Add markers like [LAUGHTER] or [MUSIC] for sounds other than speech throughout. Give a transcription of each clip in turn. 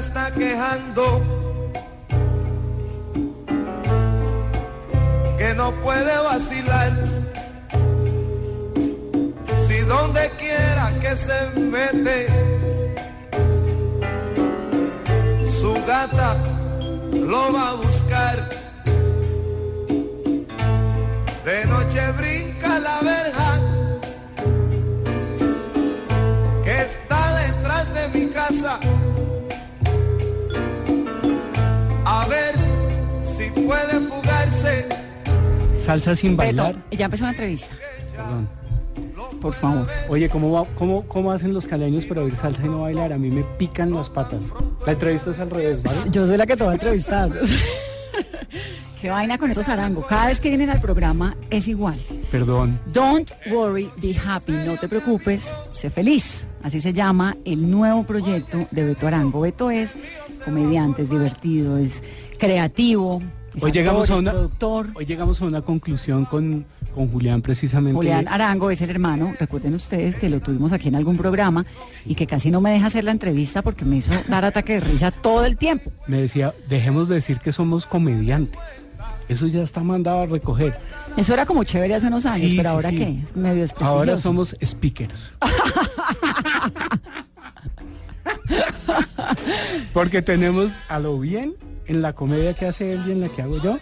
Está quejando que no puede vacilar. Si donde quiera que se mete, su gata lo va a buscar. De noche brinca la verja que está detrás de mi casa. Puede fugarse. Salsa sin Beto, bailar. ya empezó la entrevista. Perdón. Por favor. Oye, ¿cómo, va- cómo, ¿cómo hacen los caleños para oír salsa y no bailar? A mí me pican las patas. La entrevista es al revés, ¿vale? Yo soy la que te va a entrevistar. [LAUGHS] Qué vaina con esos arangos. Cada vez que vienen al programa es igual. Perdón. Don't worry, be happy. No te preocupes, sé feliz. Así se llama el nuevo proyecto de Beto Arango. Beto es comediante, es divertido, es creativo, Hoy actor, llegamos, a una, productor. hoy llegamos a una conclusión con, con Julián precisamente. Julián Arango es el hermano, recuerden ustedes que lo tuvimos aquí en algún programa y que casi no me deja hacer la entrevista porque me hizo dar ataque de risa todo el tiempo. Me decía, dejemos de decir que somos comediantes. Eso ya está mandado a recoger. Eso era como chévere hace unos años, Sí, pero sí, ahora qué, es medio desprestigioso. Ahora somos speakers. [LAUGHS] Porque tenemos a lo bien en la comedia que hace él y en la que hago yo,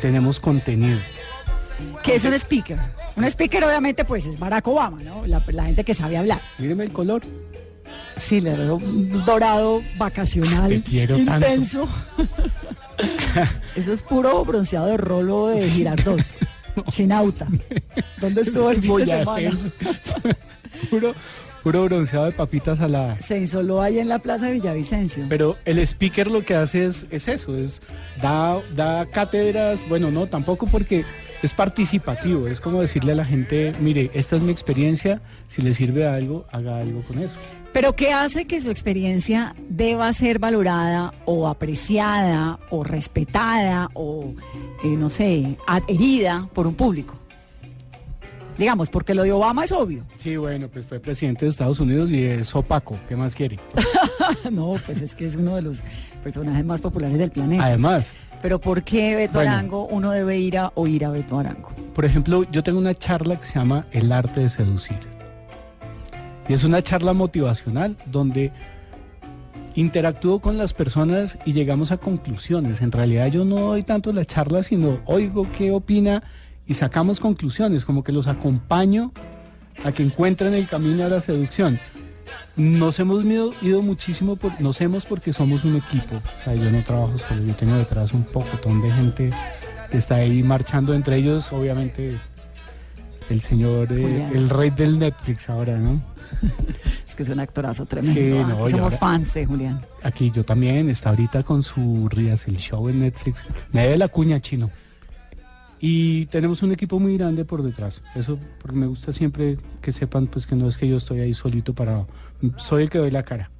tenemos contenido. ¿Qué es un speaker? Un speaker obviamente pues es Barack Obama, ¿no? La, la gente que sabe hablar. Míreme el color. Sí, le veo un dorado vacacional Te quiero tanto. intenso. [LAUGHS] Eso es puro bronceado de rolo de Girardot. Chinauta. ¿Dónde estuvo el fin de semana? [LAUGHS] Puro, puro bronceado de papitas saladas. Se insoló ahí en la plaza de Villavicencio. Pero el speaker lo que hace es, es eso, es da, da cátedras, bueno, no, tampoco porque es participativo, es como decirle a la gente, mire, esta es mi experiencia, si le sirve algo, haga algo con eso. Pero ¿qué hace que su experiencia deba ser valorada o apreciada o respetada o, eh, no sé, adherida por un público? Digamos, porque lo de Obama es obvio. Sí, bueno, pues fue presidente de Estados Unidos y es opaco, ¿qué más quiere? [LAUGHS] no, pues es que es uno de los personajes más populares del planeta. Además, Pero ¿por qué Beto Bueno. Arango uno debe ir a oír a Beto Arango? por ejemplo, yo tengo una charla que se llama El arte de seducir. Y es una charla motivacional donde interactúo con las personas y llegamos a conclusiones. En realidad yo no doy tanto la charla, sino oigo qué opina y sacamos conclusiones, como que los acompaño a que encuentren el camino a la seducción. Nos hemos ido, ido muchísimo, por, nos hemos porque somos un equipo. O sea, yo no trabajo solo, yo tengo detrás un pocotón de gente que está ahí marchando, entre ellos, obviamente, el señor, eh, el rey del Netflix ahora, ¿no? [LAUGHS] Es que es un actorazo tremendo. Sí, Ah, no, y somos fans de Julián. Aquí yo también, está ahorita con su Rías el Show en Netflix. Me debe la cuña chino. Y tenemos un equipo muy grande por detrás. Eso porque me gusta siempre que sepan pues que no es que yo estoy ahí solito para soy el que doy la cara.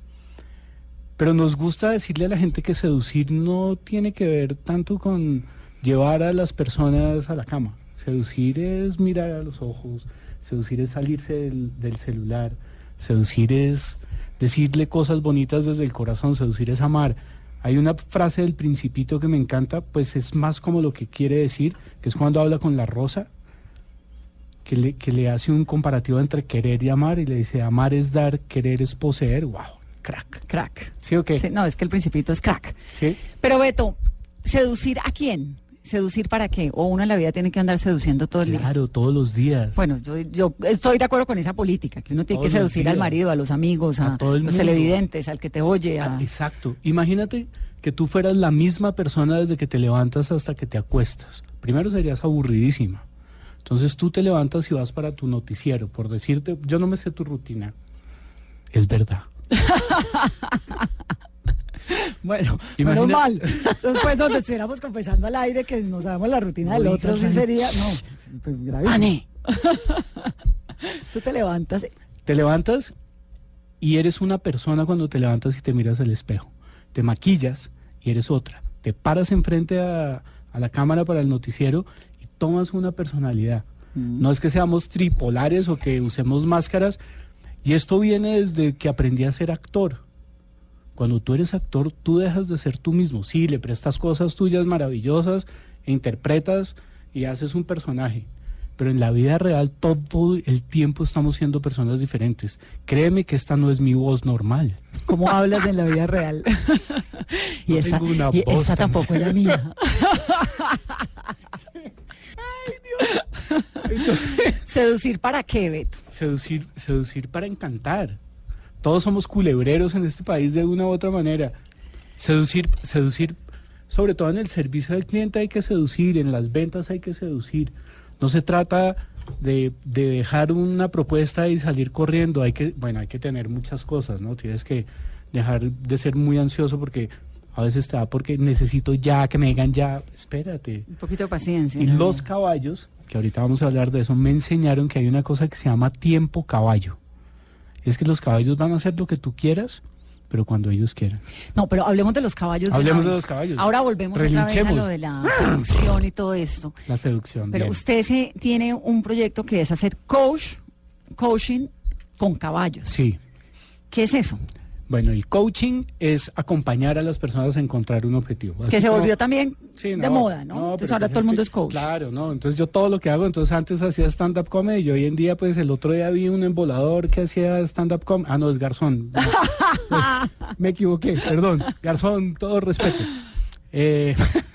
Pero nos gusta decirle a la gente que seducir no tiene que ver tanto con llevar a las personas a la cama. Seducir es mirar a los ojos, seducir es salirse del, del celular, seducir es decirle cosas bonitas desde el corazón, seducir es amar. Hay una frase del principito que me encanta, pues es más como lo que quiere decir, que es cuando habla con la rosa. que le, que le hace un comparativo entre querer y amar y le dice, amar es dar, querer es poseer. ¡Wow! Crack. Crack. ¿Sí o qué? Sí, no, es que el principito es crack. Sí. Pero Beto, ¿seducir a quién? ¿Seducir para qué? ¿O uno en la vida tiene que andar seduciendo todo el día? Claro, todos los días. Bueno, yo, yo estoy de acuerdo con esa política, que uno tiene Todos que seducir al marido, a los amigos, a, A todo el los mundo. televidentes, al que te oye. a- Ah, exacto. Imagínate que tú fueras la misma persona desde que te levantas hasta que te acuestas. Primero serías aburridísima. Entonces tú te levantas y vas para tu noticiero, por decirte, yo no me sé tu rutina. Es verdad. [LAUGHS] [LAUGHS] Bueno, Imagina- menos mal. Pues, donde estuviéramos confesando al aire que no sabemos la rutina del No otro, sí sería. No, pues. [LAUGHS] Tú te levantas. Te levantas y eres una persona cuando te levantas y te miras al espejo. Te maquillas y eres otra. Te paras enfrente a, a la cámara para el noticiero y tomas una personalidad. No es que seamos tripolares o que usemos máscaras. Y esto viene desde que aprendí a ser actor. Cuando tú eres actor, tú dejas de ser tú mismo. Sí, le prestas cosas tuyas maravillosas, e interpretas y haces un personaje. Pero en la vida real todo el tiempo estamos siendo personas diferentes. Créeme que esta no es mi voz normal. ¿Cómo hablas en la vida real? [LAUGHS] [LAUGHS] y No una y tan tampoco es la mía. [LAUGHS] ¿Seducir para qué, Beto? Seducir, seducir para encantar. Todos somos culebreros en este país de una u otra manera. Seducir, seducir, sobre todo en el servicio al cliente hay que seducir, en las ventas hay que seducir. No se trata de, de dejar una propuesta y salir corriendo. Hay que, bueno, hay que tener muchas cosas, ¿no? Tienes que dejar de ser muy ansioso porque a veces te da porque necesito ya que me digan ya, espérate. Un poquito de paciencia. Y ¿no? los caballos, que ahorita vamos a hablar de eso, me enseñaron que hay una cosa que se llama tiempo caballo. Es que los caballos van a hacer lo que tú quieras, pero cuando ellos quieran. No, pero hablemos de los caballos. Hablemos de los caballos. Ahora volvemos otra vez a lo de la seducción y todo esto. [CLEARS THROAT] La seducción. Pero bien. usted se, tiene un proyecto que es hacer coach, coaching con caballos. Sí. ¿Qué es eso? Bueno, el coaching es acompañar a las personas a encontrar un objetivo. que se como- volvió también Sí, de moda, ¿no? no, Entonces ahora todo el es mundo que- es coach. Claro, ¿no? Entonces yo todo lo que hago, entonces antes hacía stand-up comedy y hoy en día, pues el otro día vi un embolador que hacía stand-up comedy. Ah, no, es Garzón. [LAUGHS] Me equivoqué, perdón. Garzón, todo respeto. Eh, [LAUGHS]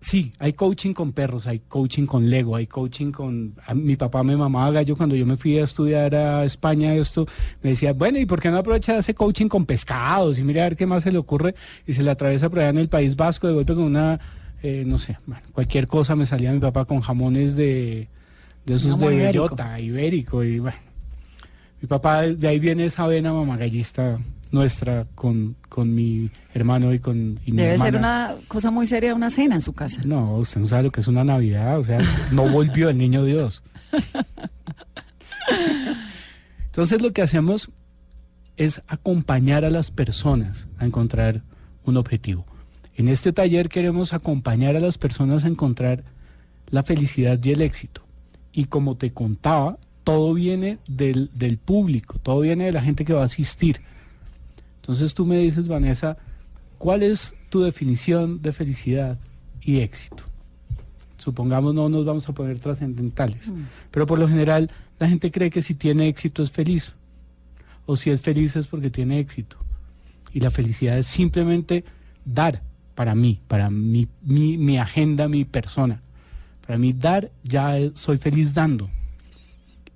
sí, hay coaching con perros, hay coaching con Lego, hay coaching con... mi papá me mamaba gallo cuando yo me fui a estudiar a España esto. Me decía, bueno, ¿y por qué no aprovecha ese coaching con pescados? Y mira a ver qué más se le ocurre. Y se le atraviesa por allá en el País Vasco de golpe con una, eh, no sé, bueno, cualquier cosa. Me salía mi papá con jamones de, de esos de ibérico. bellota, ibérico. Y bueno, mi papá, de ahí viene esa vena mamagallista nuestra con, con mi hermano y con y mi Debe ser una cosa muy seria una cena en su casa. No, usted no sabe lo que es una Navidad, o sea, no volvió el niño Dios. Entonces lo que hacemos es acompañar a las personas a encontrar un objetivo. En este taller queremos acompañar a las personas a encontrar la felicidad y el éxito. Y como te contaba, todo viene del, del público, todo viene de la gente que va a asistir. Entonces tú me dices, Vanessa, ¿cuál es tu definición de felicidad y éxito? Supongamos no nos vamos a poner trascendentales, pero por lo general la gente cree que si tiene éxito es feliz, o si es feliz es porque tiene éxito. Y la felicidad es simplemente dar para mí, para mi, mi, mi agenda, mi persona. Para mí dar, ya soy feliz dando.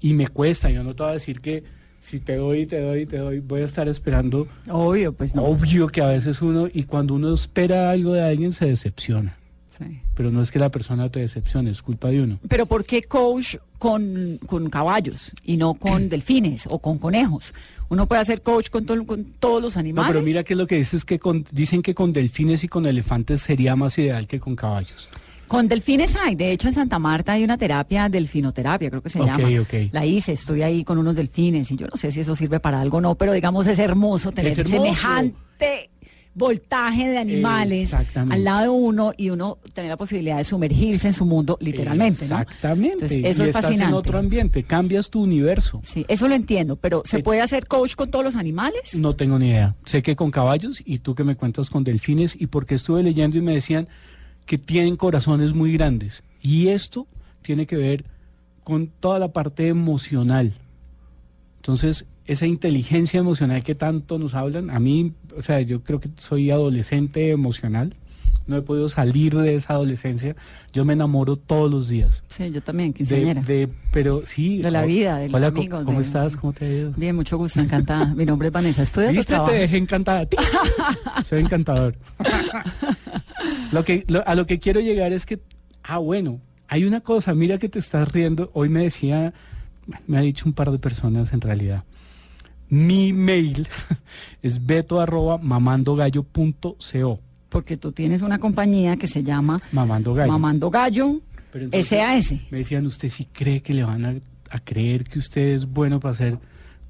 Y me cuesta, yo no te voy a decir que si te doy, te doy, te doy, voy a estar esperando. Obvio, pues no. Obvio que a veces uno, y cuando uno espera algo de alguien, se decepciona. Sí. Pero no es que la persona te decepcione, es culpa de uno. Pero ¿por qué coach con, con caballos y no con [CLEARS THROAT] delfines o con conejos? Uno puede hacer coach con, to- con todos los No, animales. pero mira que lo que dices es que con, dicen que con delfines y con elefantes sería más ideal que con caballos. Con delfines hay, de hecho en Santa Marta hay una terapia, delfinoterapia creo que se Ok, llama. ok. La hice, estoy ahí con unos delfines y yo no sé si eso sirve para algo o no, pero digamos es hermoso tener hermoso. semejante voltaje de animales al lado de uno y uno tener la posibilidad de sumergirse en su mundo literalmente, ¿no? Exactamente. Entonces, y eso es estás fascinante. en otro ambiente, cambias tu universo. Sí, eso lo entiendo, pero ¿se Eh, puede hacer coach con todos los animales? No tengo ni idea. Sé que con caballos y tú que me cuentas con delfines y porque estuve leyendo y me decían que tienen corazones muy grandes. Y esto tiene que ver con toda la parte emocional. Entonces, esa inteligencia emocional que tanto nos hablan, a mí, o sea, yo creo que soy adolescente emocional, no he podido salir de esa adolescencia, yo me enamoro todos los días. Sí, yo también, De, quinceañera. de- pero sí. De la o- vida, de los hola, amigos, ¿Cómo de- estás? ¿Cómo te ha ido? Bien, mucho gusto, encantada. Mi nombre es Vanessa. ¿Estudias. Te dejé encantada. [LAUGHS] Soy encantador. Lo que, lo- a lo que quiero llegar es que, ah, bueno, hay una cosa, mira que te estás riendo. Hoy me decía, me ha dicho un par de personas en realidad. Mi mail [LAUGHS] es beto arroba mamandogallo.co. Porque tú tienes una compañía que se llama Mamando gallo. Mamando Gallo Pero SAS. Me decían, ¿usted sí cree que le van a, a creer que usted es bueno para hacer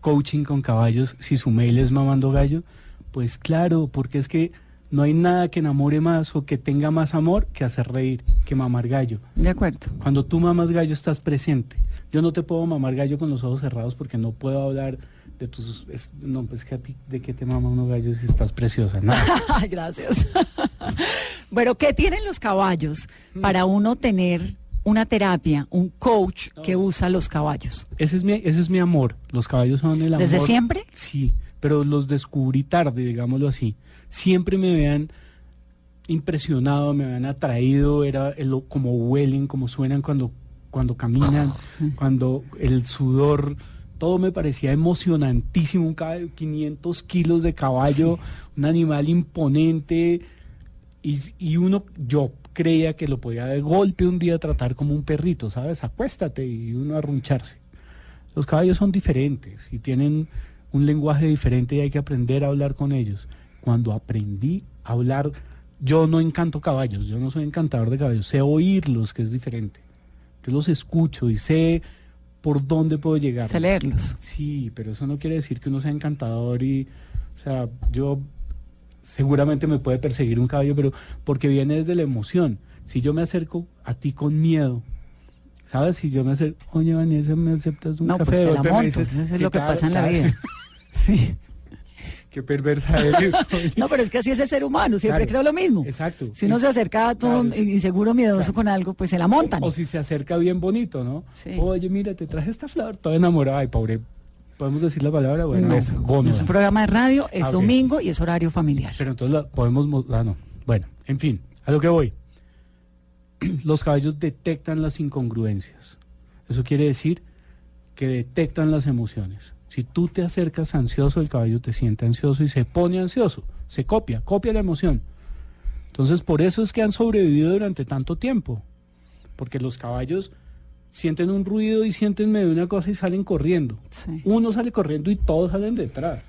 coaching con caballos si su mail es mamando gallo? Pues claro, porque es que no hay nada que enamore más o que tenga más amor que hacer reír, que mamar gallo. De acuerdo. Cuando tú mamas gallo estás presente. Yo no te puedo mamar gallo con los ojos cerrados porque no puedo hablar de tus... es- no, pues que a ti, ¿de qué te mama uno gallo si estás preciosa? Nada. [LAUGHS] Gracias. [LAUGHS] Pero, ¿qué tienen los caballos para uno tener una terapia, un coach que usa los caballos? Ese es mi, ese es mi amor. Los caballos son el amor. ¿Desde siempre? Sí, pero los descubrí tarde, digámoslo así. Siempre me habían impresionado, me habían atraído, era el- como huelen, como suenan cuando, cuando caminan, [LAUGHS] cuando el sudor, todo me parecía emocionantísimo, un caballo, 500 kilos de caballo, un animal imponente, y, y uno, yo creía que lo podía de golpe un día tratar como un perrito, ¿sabes? Acuéstate y uno arruncharse. Los caballos son diferentes y tienen un lenguaje diferente y hay que aprender a hablar con ellos. Cuando aprendí a hablar, yo no encanto caballos, yo no soy encantador de caballos, sé oírlos, que es diferente. Yo los escucho y sé por dónde puedo llegar. Sé leerlos. Sí, pero eso no quiere decir que uno sea encantador y, o sea, yo seguramente me puede perseguir un caballo, pero porque viene desde la emoción. Si yo me acerco a ti con miedo, ¿sabes? Si yo me acerco, oye, Vanessa, ¿me aceptas un No, café? pues te la monto. dices, Eso es "Sí, lo que claro, pasa en la claro". vida. [LAUGHS] Sí. Qué perversa eres. [LAUGHS] No, pero es que así es el ser humano, siempre Claro. creo lo mismo. Exacto. Si uno se acerca todo Claro, inseguro, miedoso Claro. con algo, pues se la montan. O, o si se acerca bien bonito, ¿no? Sí. Oye, mira, te traje esta flor, toda enamorada. Ay, pobre. ¿Podemos decir la palabra? Bueno, No, gónada. es un programa de radio, es Ah, domingo y es horario familiar. Pero entonces la podemos... mo- Ah, no. Bueno, en fin, a lo que voy. [CLEARS THROAT] Los caballos detectan las incongruencias. Eso quiere decir que detectan las emociones. Si tú te acercas ansioso, el caballo te siente ansioso y se pone ansioso. Se copia, copia la emoción. Entonces, por eso es que han sobrevivido durante tanto tiempo. Porque los caballos sienten un ruido y sienten medio una cosa y salen corriendo. Sí. Uno sale corriendo y todos salen detrás.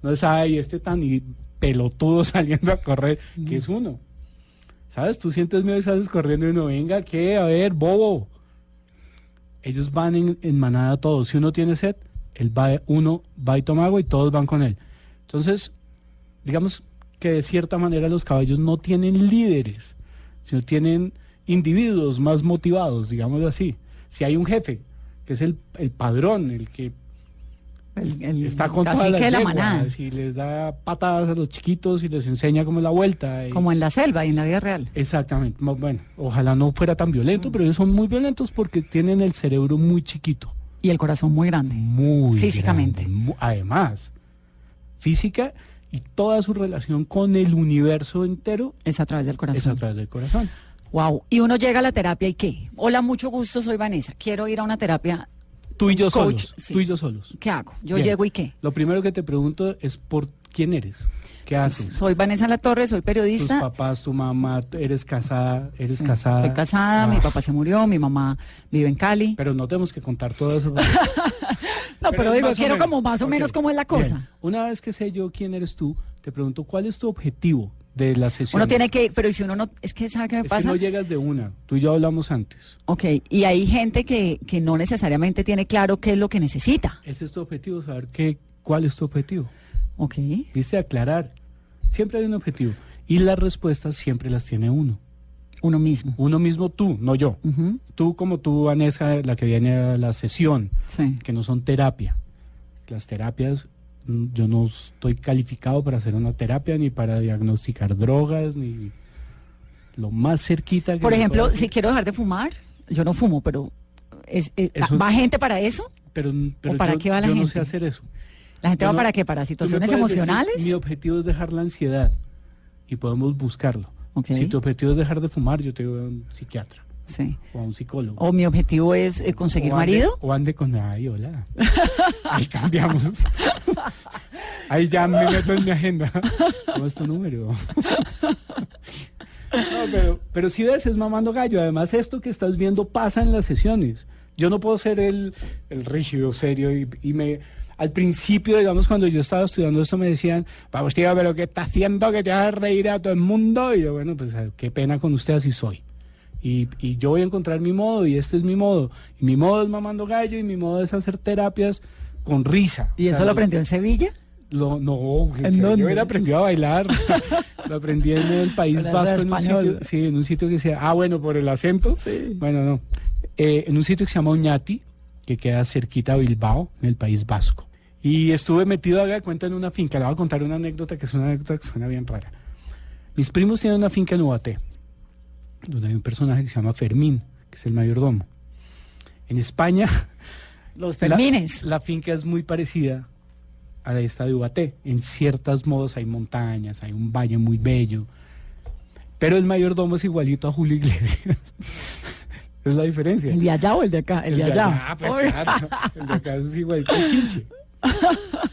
No es, ay, este tan y pelotudo [LAUGHS] saliendo a correr, que es uno. ¿Sabes? Tú sientes miedo y sales corriendo y no, venga, ¿qué? A ver, bobo. Ellos van en, en manada todos. Si uno tiene sed, él va, uno va y toma agua y todos van con él. Entonces, digamos que de cierta manera los caballos no tienen líderes, sino tienen individuos más motivados, digámoslo así. Si hay un jefe, que es el, el padrón, el que El, el está con cacique todas las de la manada, y les da patadas a los chiquitos y les enseña cómo es la vuelta. y- como en la selva y en la vida real. Exactamente. Bueno, ojalá no fuera tan violento, pero ellos son muy violentos porque tienen el cerebro muy chiquito. Y el corazón muy grande. Muy Físicamente. grande, mu- además, física y toda su relación con el universo entero Es a través del es a corazón. través del corazón. Wow. Y uno llega a la terapia y ¿qué? Hola, mucho gusto, soy Vanessa. Quiero ir a una terapia. Tú y yo Coach, solos. sí. Tú y yo solos. ¿Qué hago? Yo Bien. llego y ¿qué? Lo primero que te pregunto es por quién eres, qué haces. Soy Vanessa La Torre, soy Tus periodista. papás, tu mamá, eres casada, eres Sí, casada. Soy casada, mi Ah, papá se murió, mi mamá vive en Cali. Pero no tenemos que contar todo eso. [LAUGHS] No, pero, es digo, quiero menos. como más o menos cómo es la bien. cosa. Una vez que sé yo quién eres tú, te pregunto cuál es tu objetivo de la sesión. Uno tiene que, pero ¿y si uno no, es que ¿sabe qué me Es que pasa? no llegas de una. Tú y yo hablamos antes. Ok, y hay gente que, que no necesariamente tiene claro qué es lo que necesita. Ese es tu objetivo, saber qué, cuál es tu objetivo. Ok, Viste, aclarar. Siempre hay un objetivo. Y las respuestas siempre las tiene uno. uno mismo. Uno mismo tú, no yo. Ujú, Tú como tú, Vanessa, la que viene a la sesión, Sí. que no son terapia. Las terapias, mm, yo no estoy calificado para hacer una terapia, ni para diagnosticar drogas, ni lo más cerquita que Por ejemplo, si quiero dejar de fumar, yo no fumo, pero es, eh, Eso- ¿va gente para eso? Pero, pero para yo, qué va la yo no gente? sé hacer eso. ¿La gente Yo va no- para qué? ¿Para situaciones decir, emocionales? mi objetivo es dejar la ansiedad y podemos buscarlo. Si tu objetivo es dejar de fumar, yo te digo a un psiquiatra Sí. o a un psicólogo. ¿O mi objetivo es eh, conseguir O ande- marido? O ande con ay, hola. Ahí cambiamos. Ahí ya me meto en mi agenda. ¿Cómo es tu número? No, pero, pero si ves, es mamando gallo. Además, esto que estás viendo pasa en las sesiones. Yo no puedo ser el, el rígido, serio. Y, y me al principio, digamos, cuando yo estaba estudiando esto, me decían, vamos, tío, pero ¿qué está haciendo? Que te haga reír a todo el mundo. Y yo, bueno, pues qué pena con usted, así soy. Y, y yo voy a encontrar mi modo y este es mi modo. Y mi modo es mamando gallo y mi modo es hacer terapias con risa. ¿Y O eso sea, lo aprendió en Sevilla? lo- no, en ¿En serio, dónde? yo aprendido a bailar. [LAUGHS] lo aprendí en el País Vasco, en un, sitio, sí, en un sitio que se llama, ah, bueno, por el acento. Bueno, no. Eh, en un sitio que se llama Oñati, que queda cerquita a Bilbao, en el País Vasco. Y estuve metido, haga de cuenta, en una finca. Le voy a contar una anécdota que es una anécdota que suena bien rara. Mis primos tienen una finca en Ubaté, donde hay un personaje que se llama Fermín, que es el mayordomo. En España, [LAUGHS] Los [LAUGHS] Fermines. La, finca es muy parecida a esta de Ubaté. En ciertos modos hay montañas, hay un valle muy bello. Pero el mayordomo es igualito a Julio Iglesias. [LAUGHS] es la diferencia. ¿El de allá o el de acá? El, de allá. Ah, pues claro. El de acá es igual que el chinche.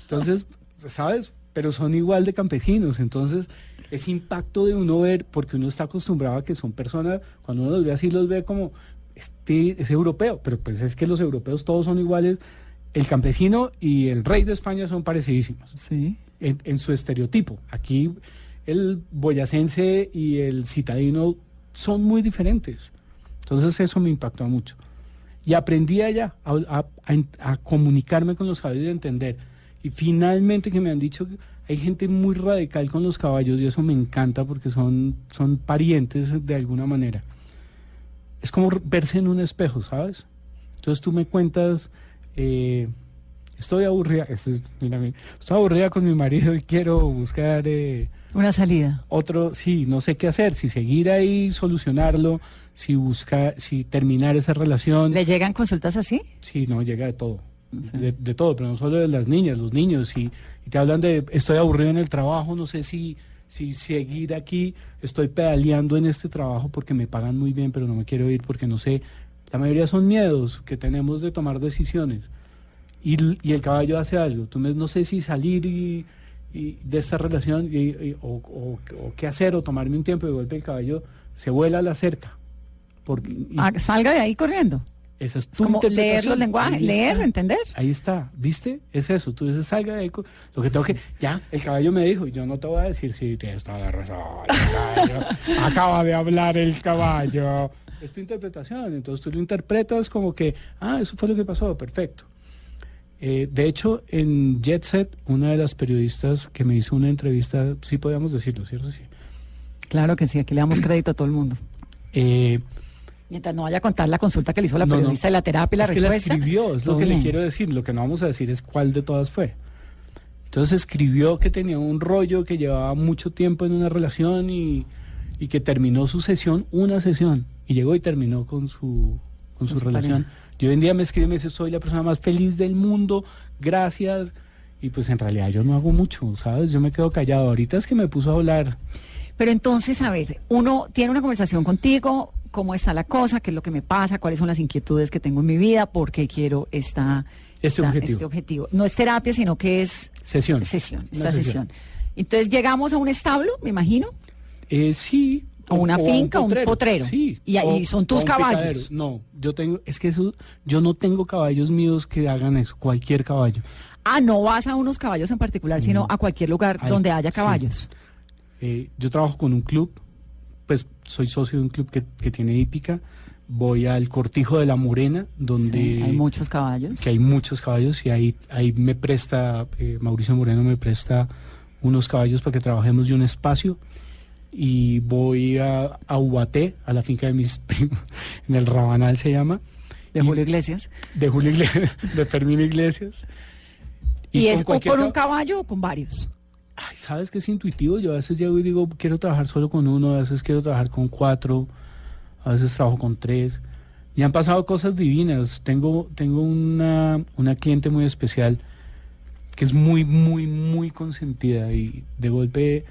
Entonces, ¿sabes? Pero son igual de campesinos. Entonces, ese impacto de uno ver, porque uno está acostumbrado a que son personas, cuando uno los ve así, los ve como, este es europeo. Pero pues es que los europeos todos son iguales. El campesino y el rey de España son parecidísimos Sí. en, en su estereotipo. Aquí el boyacense y el citadino son muy diferentes. Entonces eso me impactó mucho. Y aprendí allá a, a- a- a comunicarme con los caballos y a entender. Y finalmente que me han dicho que hay gente muy radical con los caballos y eso me encanta porque son, son parientes de alguna manera. Es como verse en un espejo, ¿sabes? Entonces tú me cuentas, eh, estoy aburrida, esto es- mira, mira, estoy aburrida con mi marido y quiero buscar eh, Una salida. otro, sí, no sé qué hacer, si seguir ahí, solucionarlo, si buscar, si terminar esa relación. ¿Le llegan consultas así? Sí, no, llega de todo. De, de todo, pero no solo de las niñas, los niños. Y, y te hablan de, estoy aburrido en el trabajo, no sé si, si seguir aquí, estoy pedaleando en este trabajo porque me pagan muy bien, pero no me quiero ir porque no sé. La mayoría son miedos que tenemos de tomar decisiones. Y, el caballo hace algo. Tú no sé si salir y, y de esta relación o, o- o qué hacer o tomarme un tiempo y vuelve el caballo, se vuela a la cerca. Porque, y Ah, salga de ahí corriendo. esa es Es tu como leer los lenguajes, leer, está. entender. Ahí está, ¿viste? Es eso, tú dices, salga de ahí. Lo que tengo que, ya, el caballo me dijo, y yo no te voy a decir, sí, tienes toda la razón, el caballo, acaba de hablar el caballo. Es tu interpretación, entonces tú lo interpretas como que, ah, eso fue lo que pasó, perfecto. Eh, de hecho, en Jet Set, una de las periodistas que me hizo una entrevista, sí podíamos decirlo, ¿cierto? Sí. Claro que sí, aquí le damos crédito a todo el mundo. Eh, Mientras no vaya a contar la consulta que le hizo la No, no. periodista de la terapia y la es que la respuesta. escribió, es lo que le quiero decir. Lo que no vamos a decir es cuál de todas fue. Entonces escribió que tenía un rollo que llevaba mucho tiempo en una relación y, y que terminó su sesión, una sesión, y llegó y terminó con su, con su su relación. pareja. Y hoy en día me escribe y me dice, soy la persona más feliz del mundo, gracias. Y pues en realidad yo no hago mucho, ¿sabes? Yo me quedo callado. Ahorita es que me puso a hablar. Pero entonces, a ver, uno tiene una conversación contigo, cómo está la cosa, qué es lo que me pasa, cuáles son las inquietudes que tengo en mi vida, por qué quiero esta, Este esta- objetivo. este objetivo. No es terapia, sino que es Sesión. sesión, esta sesión. Entonces llegamos a un establo, me imagino, Eh, sí. O una a finca, un potrero. Sí. Y ahí son tus un caballos. picadero. No, yo tengo, es que eso, yo no tengo caballos míos que hagan eso, cualquier caballo. ah, no vas a unos caballos en particular, sino No. a cualquier lugar donde haya sí. caballos. Eh, yo trabajo con un club, pues soy socio de un club que, que tiene hípica. Voy al Cortijo de la Morena, donde Sí, hay muchos caballos. que hay muchos caballos y ahí, ahí me presta, eh, Mauricio Moreno me presta unos caballos para que trabajemos de un espacio y voy a, a Ubaté, a la finca de mis [LAUGHS] primos, en el Rabanal se llama, De y- Julio Iglesias. de Julio Iglesias, [LAUGHS] de Fermín Iglesias. Y, con es o con un ca- caballo o con varios. Ay, ¿sabes que es intuitivo? Yo a veces llego y digo, quiero trabajar solo con uno, a veces quiero trabajar con cuatro, a veces trabajo con tres, Y han pasado cosas divinas. Tengo, tengo una, una cliente muy especial que es muy, muy, muy consentida y de golpe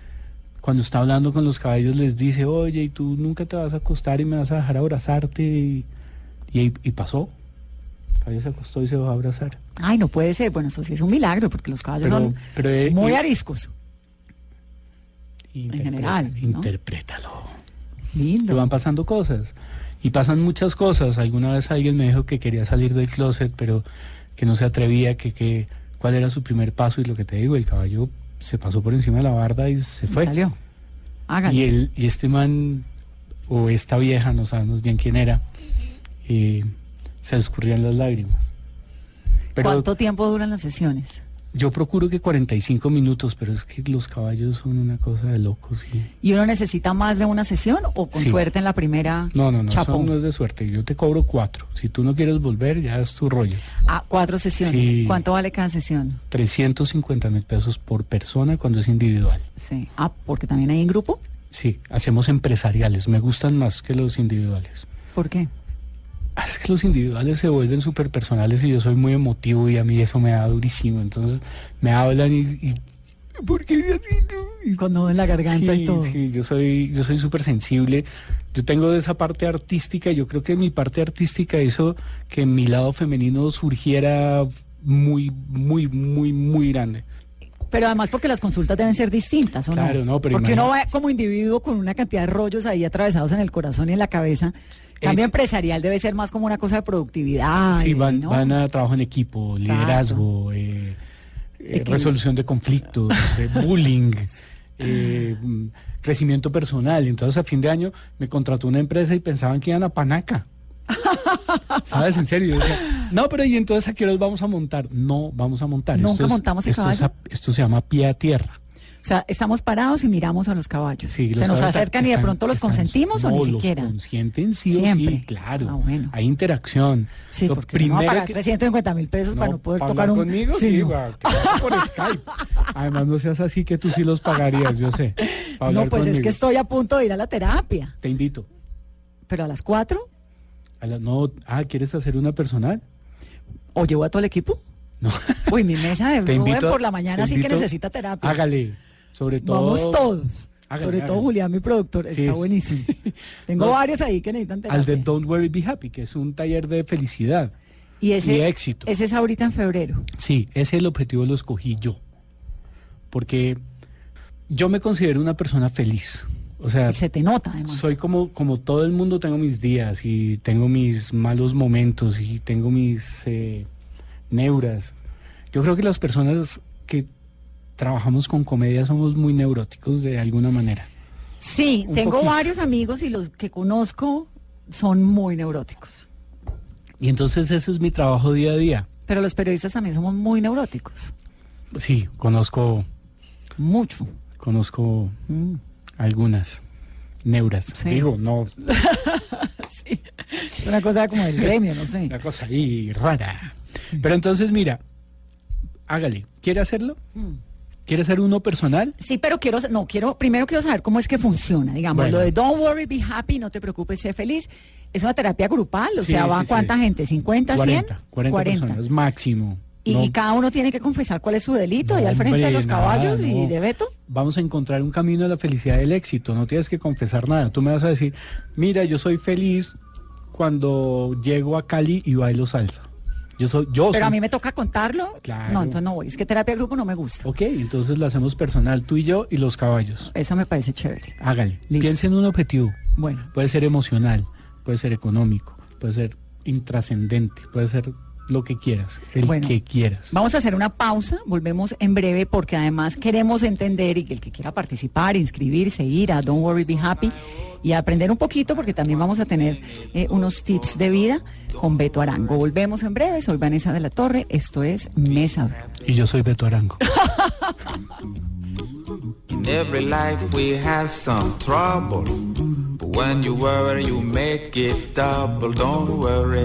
cuando está hablando con los caballos les dice, oye, y tú nunca te vas a acostar y me vas a dejar abrazarte y, y pasó. El caballo se acostó y se va a abrazar. Ay, no puede ser. Bueno, eso sí es un milagro porque los caballos Pero- son pero, eh, muy ariscos. Interpreta- general, ¿no? Interprétalo. Lindo. van pasando cosas. Y pasan muchas cosas. Alguna vez alguien me dijo que quería salir del closet, pero que no se atrevía, que, que cuál era su primer paso. Y lo que te digo, el caballo se pasó por encima de la barda y se Y fue. Salió. Y, el, y este man, o esta vieja, no sabemos bien quién era, eh, se escurrían las lágrimas. Pero ¿Cuánto tiempo duran las sesiones? yo procuro que 45 minutos, pero es que los caballos son una cosa de locos. Y... ¿Y uno necesita más de una sesión o con Sí. suerte en la primera No, no, no, eso no es de suerte. Yo te cobro cuatro. Si tú no quieres volver, ya es tu rollo. Ah, cuatro sesiones. Sí. ¿Cuánto vale cada sesión? 350 mil pesos por persona cuando es individual. Sí. Ah, porque también hay en grupo. Sí, hacemos empresariales. Me gustan más que los individuales. ¿Por qué? Ah, Es que los individuales se vuelven súper personales y yo soy muy emotivo y a mí eso me da durísimo. Entonces me hablan y... y ¿Por qué así? Cuando en la garganta sí, y todo. Sí, yo soy, yo soy súper sensible. Yo tengo de esa parte artística. Yo creo que mi parte artística hizo que mi lado femenino surgiera muy, muy, muy, muy grande. Pero además porque las consultas deben ser distintas, ¿o Claro, no, pero Porque uno imagina- va como individuo con una cantidad de rollos ahí atravesados en el corazón y en la cabeza. Cambio Eh, empresarial debe ser más como una cosa de productividad. sí, y- van, ¿no? van a trabajo en equipo, Exacto. liderazgo, eh, eh, resolución de conflictos, eh, [LAUGHS] bullying, eh, mm, crecimiento personal. Entonces a fin de año me contrató una empresa y pensaban que iban a Panaca. ¿Sabes? En serio. No, pero ¿y entonces a qué horas vamos a montar? No, vamos a montar. Nunca Esto es- montamos el esto caballo. esto se llama pie a tierra. O sea, estamos parados y miramos a los caballos. Sí, los Se nos acercan y de pronto los están- consentimos o no, ni los siquiera. consienten sí o Siempre. sí, claro. Ah, bueno. Hay interacción. Sí, Lo porque no va a pagar que- 350 mil pesos para no poder ¿para tocar un... conmigo? Sí, Sí, no. va, por Skype. Además, no seas así que tú sí los pagarías, yo sé. No, pues es que estoy a punto de ir a la terapia. Te invito. Pero a las 4 A la- no, ah, ¿quieres hacer una personal? o llevo a todo el equipo. No. Uy, mi mesa de [LAUGHS] invito. por la mañana sí que necesita terapia. Hágale. Sobre todo. Vamos todos. Hágale, Sobre todo. Julián, mi productor, Sí. está buenísimo. [LAUGHS] Tengo No. varios ahí que necesitan terapia. Al de Don't Worry Be Happy, que es un taller de felicidad. y ese, y éxito. Ese es ahorita en febrero. Sí, ese el objetivo lo escogí yo. Porque yo me considero una persona feliz. O sea, Y se te nota además. soy como, como todo el mundo, tengo mis días y tengo mis malos momentos y tengo mis eh, neuras. Yo creo que las personas que trabajamos con comedia somos muy neuróticos de alguna manera. Sí, un tengo poquito. varios amigos y los que conozco son muy neuróticos. Y entonces eso es mi trabajo día a día. Pero los periodistas también somos muy neuróticos. Sí, conozco, Mucho. conozco Mm. Algunas neuras. Sí. Digo, no, [LAUGHS] Es una cosa como del gremio, no sé. una cosa ahí rara. Pero entonces, mira, hágale. ¿Quiere hacerlo? Mm. ¿Quiere hacer uno personal? Sí, pero quiero, no, quiero, primero quiero saber cómo es que funciona, digamos, Bueno. lo de don't worry, be happy, no te preocupes, sé feliz. ¿Es una terapia grupal? O Sí, sea, ¿va sí, sí. cuánta gente? ¿50, 100? 40, 40, personas máximo. Y, No, y cada uno tiene que confesar cuál es su delito No, y al frente de hombre, los nada, caballos y de Beto. Vamos a encontrar un camino a la felicidad del éxito. No tienes que confesar nada. Tú me vas a decir, mira, yo soy feliz cuando llego a Cali y bailo salsa. Yo soy, yo Pero soy- a mí me toca contarlo. Claro. No, entonces no voy. Es que terapia de grupo no me gusta. Ok, entonces lo hacemos personal, tú y yo y los caballos. Eso me parece chévere. Hágale. Listo. Piensa en un objetivo. Bueno, Puede ser emocional, puede ser económico, puede ser intrascendente, puede ser lo que quieras, el Bueno. que quieras. vamos a hacer una pausa. Volvemos en breve porque además queremos entender y que el que quiera participar, inscribirse, ir a Don't Worry Be Happy y aprender un poquito porque también vamos a tener eh, unos tips de vida con Beto Arango. Volvemos en breve. Soy Vanessa de la Torre. Esto es Mesa. Y yo soy Beto Arango. [LAUGHS] In every life we have some trouble. But when you worry, you make it double. Don't worry.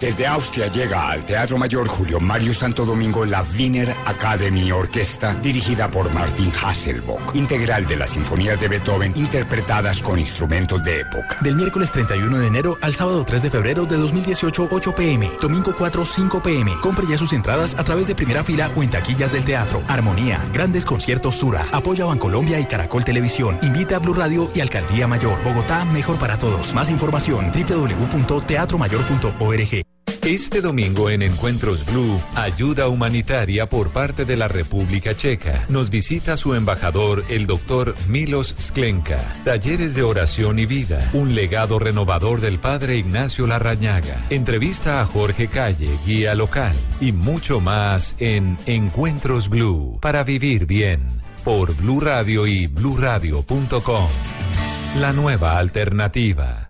Desde Austria llega al Teatro Mayor Julio Mario Santo Domingo la Wiener Academy Orquesta dirigida por Martin Hasselbock, integral de las sinfonías de Beethoven interpretadas con instrumentos de época. Del miércoles 31 de enero al sábado 3 de febrero de 2018, 8 pm. Domingo 4, 5 pm. Compre ya sus entradas a través de primera fila o en taquillas del teatro. Armonía, grandes conciertos Sura. Apoya Bancolombia y Caracol Televisión. Invita a Blue Radio y Alcaldía Mayor. Bogotá, mejor para todos. Más información www.teatromayor.org. Este domingo en Encuentros Blue, ayuda humanitaria por parte de la República Checa. Nos visita su embajador, el doctor Milos Sklenka. Talleres de oración y vida. Un legado renovador del padre Ignacio Larrañaga. Entrevista a Jorge Calle, guía local. Y mucho más en Encuentros Blue. Para vivir bien. Por Blue Radio y bluradio.com. La nueva alternativa.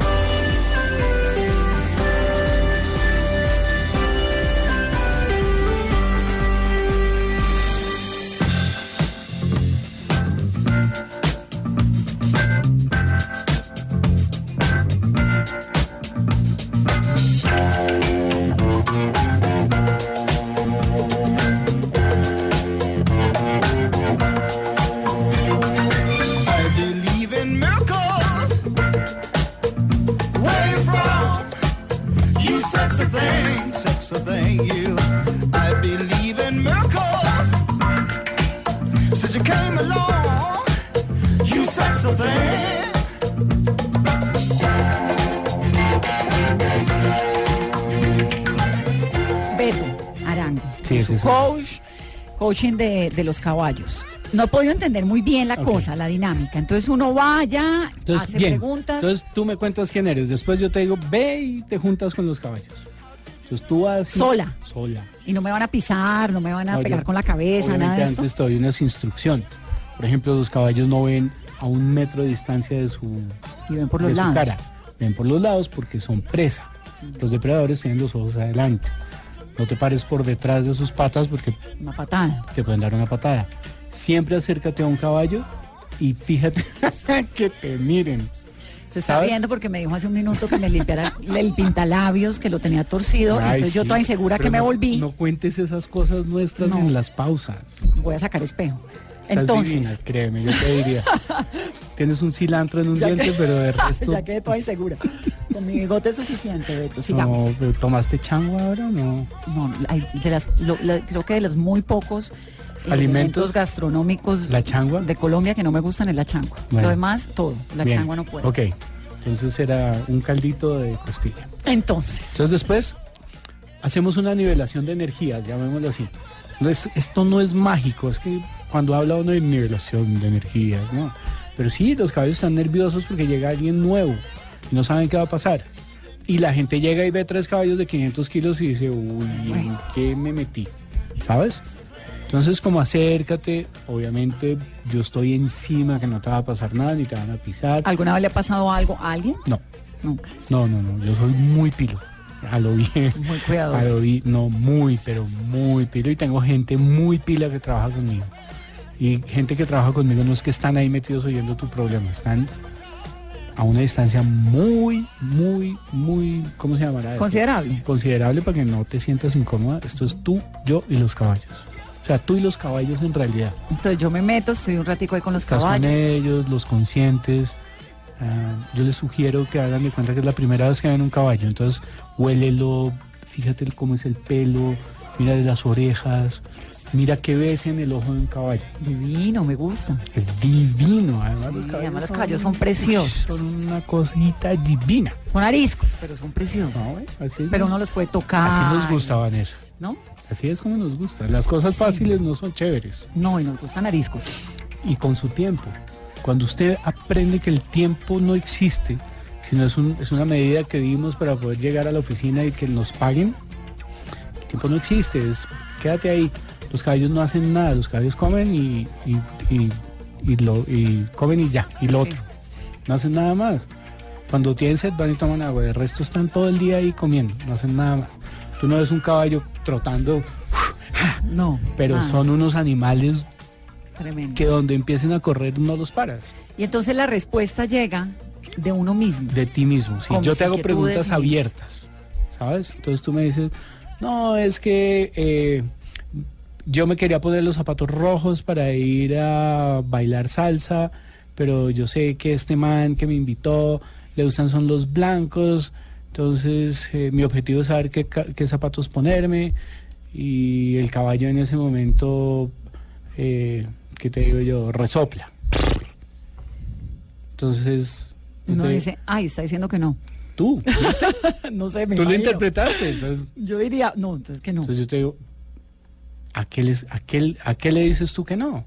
Coaching de, de los caballos. No he podido entender muy bien la cosa, la dinámica. Entonces uno va allá, Entonces, hace bien. preguntas. Entonces tú me cuentas quién eres. Después yo te digo, ve y te juntas con los caballos. Entonces tú vas. Sola. Sola. y no me van a pisar, no me van a No, pegar yo- con la cabeza, nada de antes te doy unas instrucciones. Por ejemplo, los caballos no ven a un metro de distancia de su, Y ven por de los su lados. cara. Ven por los lados porque son presa. Los depredadores tienen los ojos adelante. No te pares por detrás de sus patas porque Una patada. te pueden dar una patada. Siempre acércate a un caballo y fíjate [LAUGHS] que te miren. Se está ¿Sabes? riendo porque me dijo hace un minuto que me limpiara el pintalabios, que lo tenía torcido. Ay, entonces yo sí, toda insegura que me no- volví. No cuentes esas cosas nuestras No. en las pausas. Voy a sacar espejo. Estás Entonces, divina, créeme, yo te diría. [LAUGHS] Tienes un cilantro en un Ya diente, que- pero de resto. ya quedé toda insegura. Con mi bigote es suficiente, Beto. Sigamos. No, ¿tomaste chango ahora? No. No, hay de las, lo- la- creo que de los muy pocos eh, Alimentos. gastronómicos ¿La changua? de Colombia que no me gustan es la changua. Bueno. Lo demás, todo. La Bien. changua no puede. Ok, entonces era un caldito de costilla. Entonces, Entonces después hacemos una nivelación de energías, llamémoslo así. Entonces, esto no es mágico, es que cuando habla uno de nivelación de energías, ¿no? Pero sí, los caballos están nerviosos porque llega alguien nuevo no saben qué va a pasar. Y la gente llega y ve tres caballos de 500 kilos y dice, uy, ¿en qué me metí? ¿Sabes? Entonces, como acércate, obviamente yo estoy encima que no te va a pasar nada ni te van a pisar. ¿alguna vez le ha pasado algo a alguien? No, Nunca. no, no, no, yo soy muy pilo. A lo bien. Muy cuidadoso. A lo bien, no, muy, pero muy pilo. Y tengo gente muy pila que trabaja conmigo. Y gente que trabaja conmigo no es que están ahí metidos oyendo tu problema, están a una distancia muy, muy, muy, ¿cómo se llamará? Considerable. Considerable para que no te sientas incómoda. Esto es tú, yo y los caballos. O sea, tú y los caballos en realidad. Entonces yo me meto, estoy un ratico ahí con los Estás con caballos. ellos, los conscientes. Ah, yo les sugiero que hagan de cuenta que es la primera vez que ven un caballo. Entonces, huélelo, fíjate cómo es el pelo, mira de las orejas, mira qué ves en el ojo de un caballo. Divino, me gusta. Es divino, además los caballos. además los caballos son preciosos. Son una cosita divina. Son ariscos, pero son preciosos. No, así es. Pero uno los puede tocar. Así nos gusta, Vanessa. ¿No? Así es como nos gusta. Las cosas fáciles no son chéveres. No, y nos gustan ariscos. y con su tiempo. Cuando usted aprende que el tiempo no existe, sino es, un- es una medida que dimos para poder llegar a la oficina y que nos paguen, el tiempo no existe, es quédate ahí. Los caballos no hacen nada, los caballos comen y, y, y- y lo, y comen y ya, y lo Sí. otro. No hacen nada más. Cuando tienen sed van y toman agua, el resto están todo el día ahí comiendo, no hacen nada más. Tú no ves un caballo trotando, [LAUGHS] No. pero Ah, son unos animales Tremendo. que donde empiecen a correr no los paras. Y entonces la respuesta llega de uno mismo. de ti mismo. Sí, yo te hago preguntas abiertas, ¿sabes? Entonces tú me dices, no, es que eh, yo me quería poner los zapatos rojos para ir a bailar salsa, pero yo sé que este man que me invitó le gustan son los blancos, entonces eh, mi objetivo es saber qué, qué zapatos ponerme y el caballo en ese momento, eh, ¿qué te digo yo? Resopla. Entonces... Uno te- dice, ay, está diciendo que no. Tú, [LAUGHS] no sé, me tú lo imagino. interpretaste. Entonces, Yo diría, no, entonces que no. entonces yo te digo, ¿a qué, les- a, qué, ¿a qué le dices tú que no?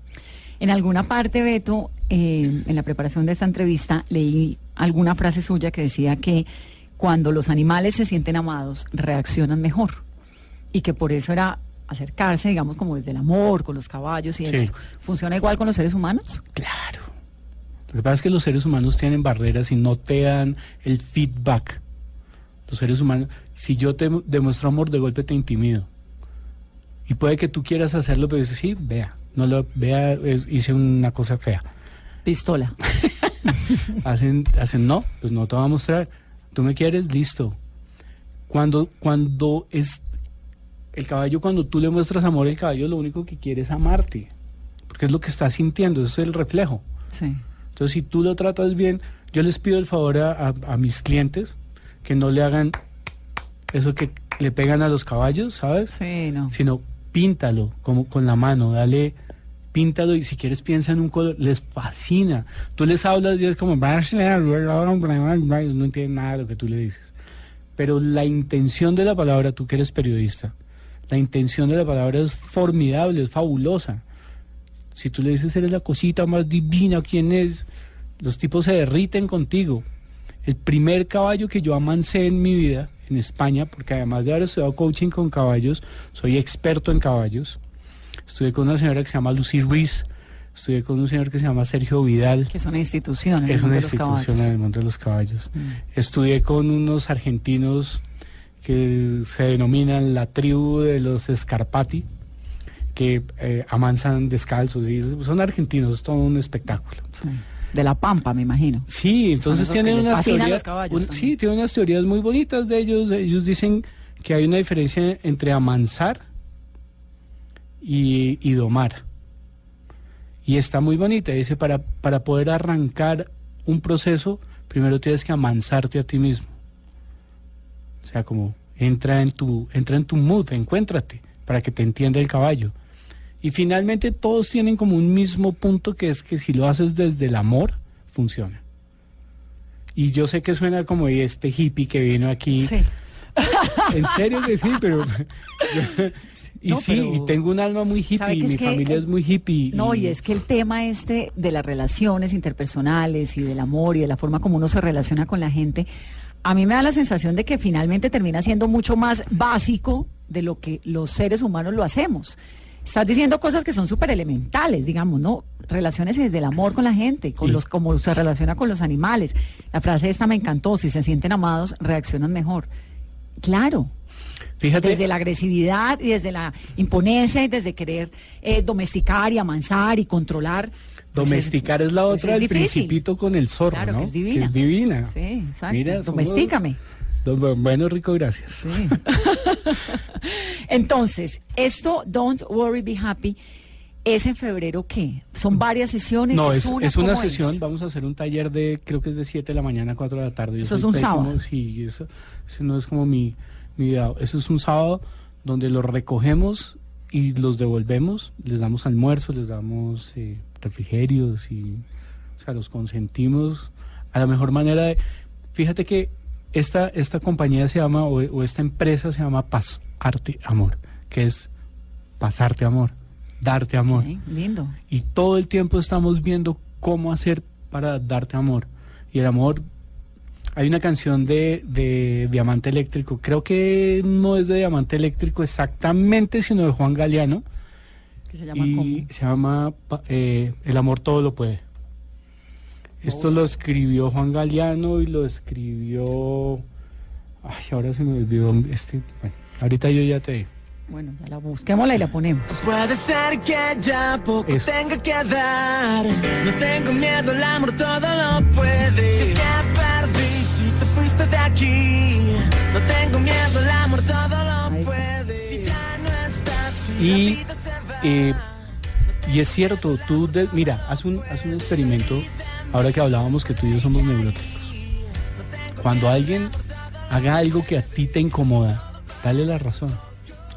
En alguna parte, Beto, eh, en la preparación de esta entrevista, leí alguna frase suya que decía que cuando los animales se sienten amados, reaccionan mejor. Y que por eso era acercarse, digamos, como desde el amor, con los caballos y Sí. eso. ¿Funciona igual con los seres humanos? Claro. Lo que pasa es que los seres humanos tienen barreras y no te dan el feedback. Los seres humanos, si yo te demuestro amor, de golpe te intimido. Y puede que tú quieras hacerlo, pero dices, sí, vea, no lo vea, es- hice una cosa fea. Pistola. [LAUGHS] hacen, hacen no, pues no te voy a mostrar. Tú me quieres, listo. Cuando, cuando es el caballo, cuando tú le muestras amor, el caballo lo único que quiere es amarte. Porque es lo que está sintiendo, es el reflejo. Sí. Entonces, si tú lo tratas bien, yo les pido el favor a, a- a mis clientes que no le hagan eso que le pegan a los caballos, ¿sabes? Sí, no. Sino píntalo como con la mano, dale, píntalo y si quieres piensa en un color, les fascina. Tú les hablas y es como, no entienden nada de lo que tú le dices. Pero la intención de la palabra, tú que eres periodista, la intención de la palabra es formidable, es fabulosa. Si tú le dices, eres la cosita más divina, ¿quién es? Los tipos se derriten contigo. El primer caballo que yo amancé en mi vida, en España, porque además de haber estudiado coaching con caballos, soy experto en caballos. Estudié con una señora que se llama Lucy Ruiz, estudié con un señor que se llama Sergio Vidal. Que es una institución. en el Es mundo una de los institución caballos. en el mundo de los caballos. Mm. Estudié con unos argentinos que se denominan la tribu de los Scarpati, que eh, amansan descalzos. Y son argentinos, es todo un espectáculo. Sí. De la pampa, me imagino. Sí, entonces tienen unas teorías, un- sí, tienen unas teorías muy bonitas de ellos. Ellos dicen que hay una diferencia entre amansar y, y domar. Y está muy bonita. Dice, para, para poder arrancar un proceso, primero tienes que amansarte a ti mismo. O sea, como entra en tu, entra en tu mood, encuéntrate, para que te entienda el caballo. Y finalmente todos tienen como un mismo punto que es que si lo haces desde el amor, funciona. Y yo sé que suena como este hippie que vino aquí. Sí. [LAUGHS] En serio que sí, pero... yo- y No, sí, pero- y tengo un alma muy ¿Sabe hippie, es mi que familia es muy hippie. No, y es que el tema este de las relaciones interpersonales y del amor y de la forma como uno se relaciona con la gente, a mí me da la sensación de que finalmente termina siendo mucho más básico de lo que los seres humanos lo hacemos. Estás diciendo cosas que son súper elementales, digamos, ¿no? Relaciones desde el amor con la gente, con Sí. los, como se relaciona con los animales. La frase esta me encantó, si se sienten amados, reaccionan mejor. Claro, Fíjate, desde la agresividad y desde la imponencia y desde querer eh, domesticar y amansar y controlar. Domesticar es la pues otra, es el difícil. principito con el zorro, Claro, ¿no? que es divina. es divina. Sí, exacto. Mira, Domestícame. Do- Bueno, rico, gracias. Sí. Entonces, esto, Don't Worry, Be Happy, ¿es en febrero qué? ¿Son varias sesiones? No, es, una, es una ¿Cómo sesión, vamos a hacer un taller de, creo que es de 7 de la mañana a 4 de la tarde. Yo Eso es un pésimo, sábado. Sí, eso, eso no es como mi, mi idea. Eso es un sábado donde los recogemos y los devolvemos, les damos almuerzo, les damos eh, refrigerios y, o sea, los consentimos a la mejor manera de... Fíjate que esta, esta compañía se llama, o, o esta empresa se llama Paz, Arte, Amor, que es pasarte amor, darte amor lindo. y todo el tiempo estamos viendo cómo hacer para darte amor. Y el amor, hay una canción de, de Diamante Eléctrico, creo que no es de Diamante Eléctrico exactamente, sino de Juan Galeano, Que se llama y ¿cómo? se llama eh, El amor todo lo puede. Esto lo escribió Juan Galeano y lo escribió... Ay, ahora se me olvidó. Este, bueno, ahorita yo ya te digo. Bueno, ya la busquémosla y la ponemos. Puede ser que ya poco Eso. tenga que dar. No tengo miedo, el amor todo lo puede. Si es que perdí, si te fuiste de aquí. No tengo miedo, el amor todo lo Ahí puede. Si ya no estás, si Y, la vida se va. eh, y es cierto, tú, de- mira, haz un, haz un experimento, ahora que hablábamos que tú y yo somos neuróticos. Cuando alguien haga algo que a ti te incomoda, dale la razón.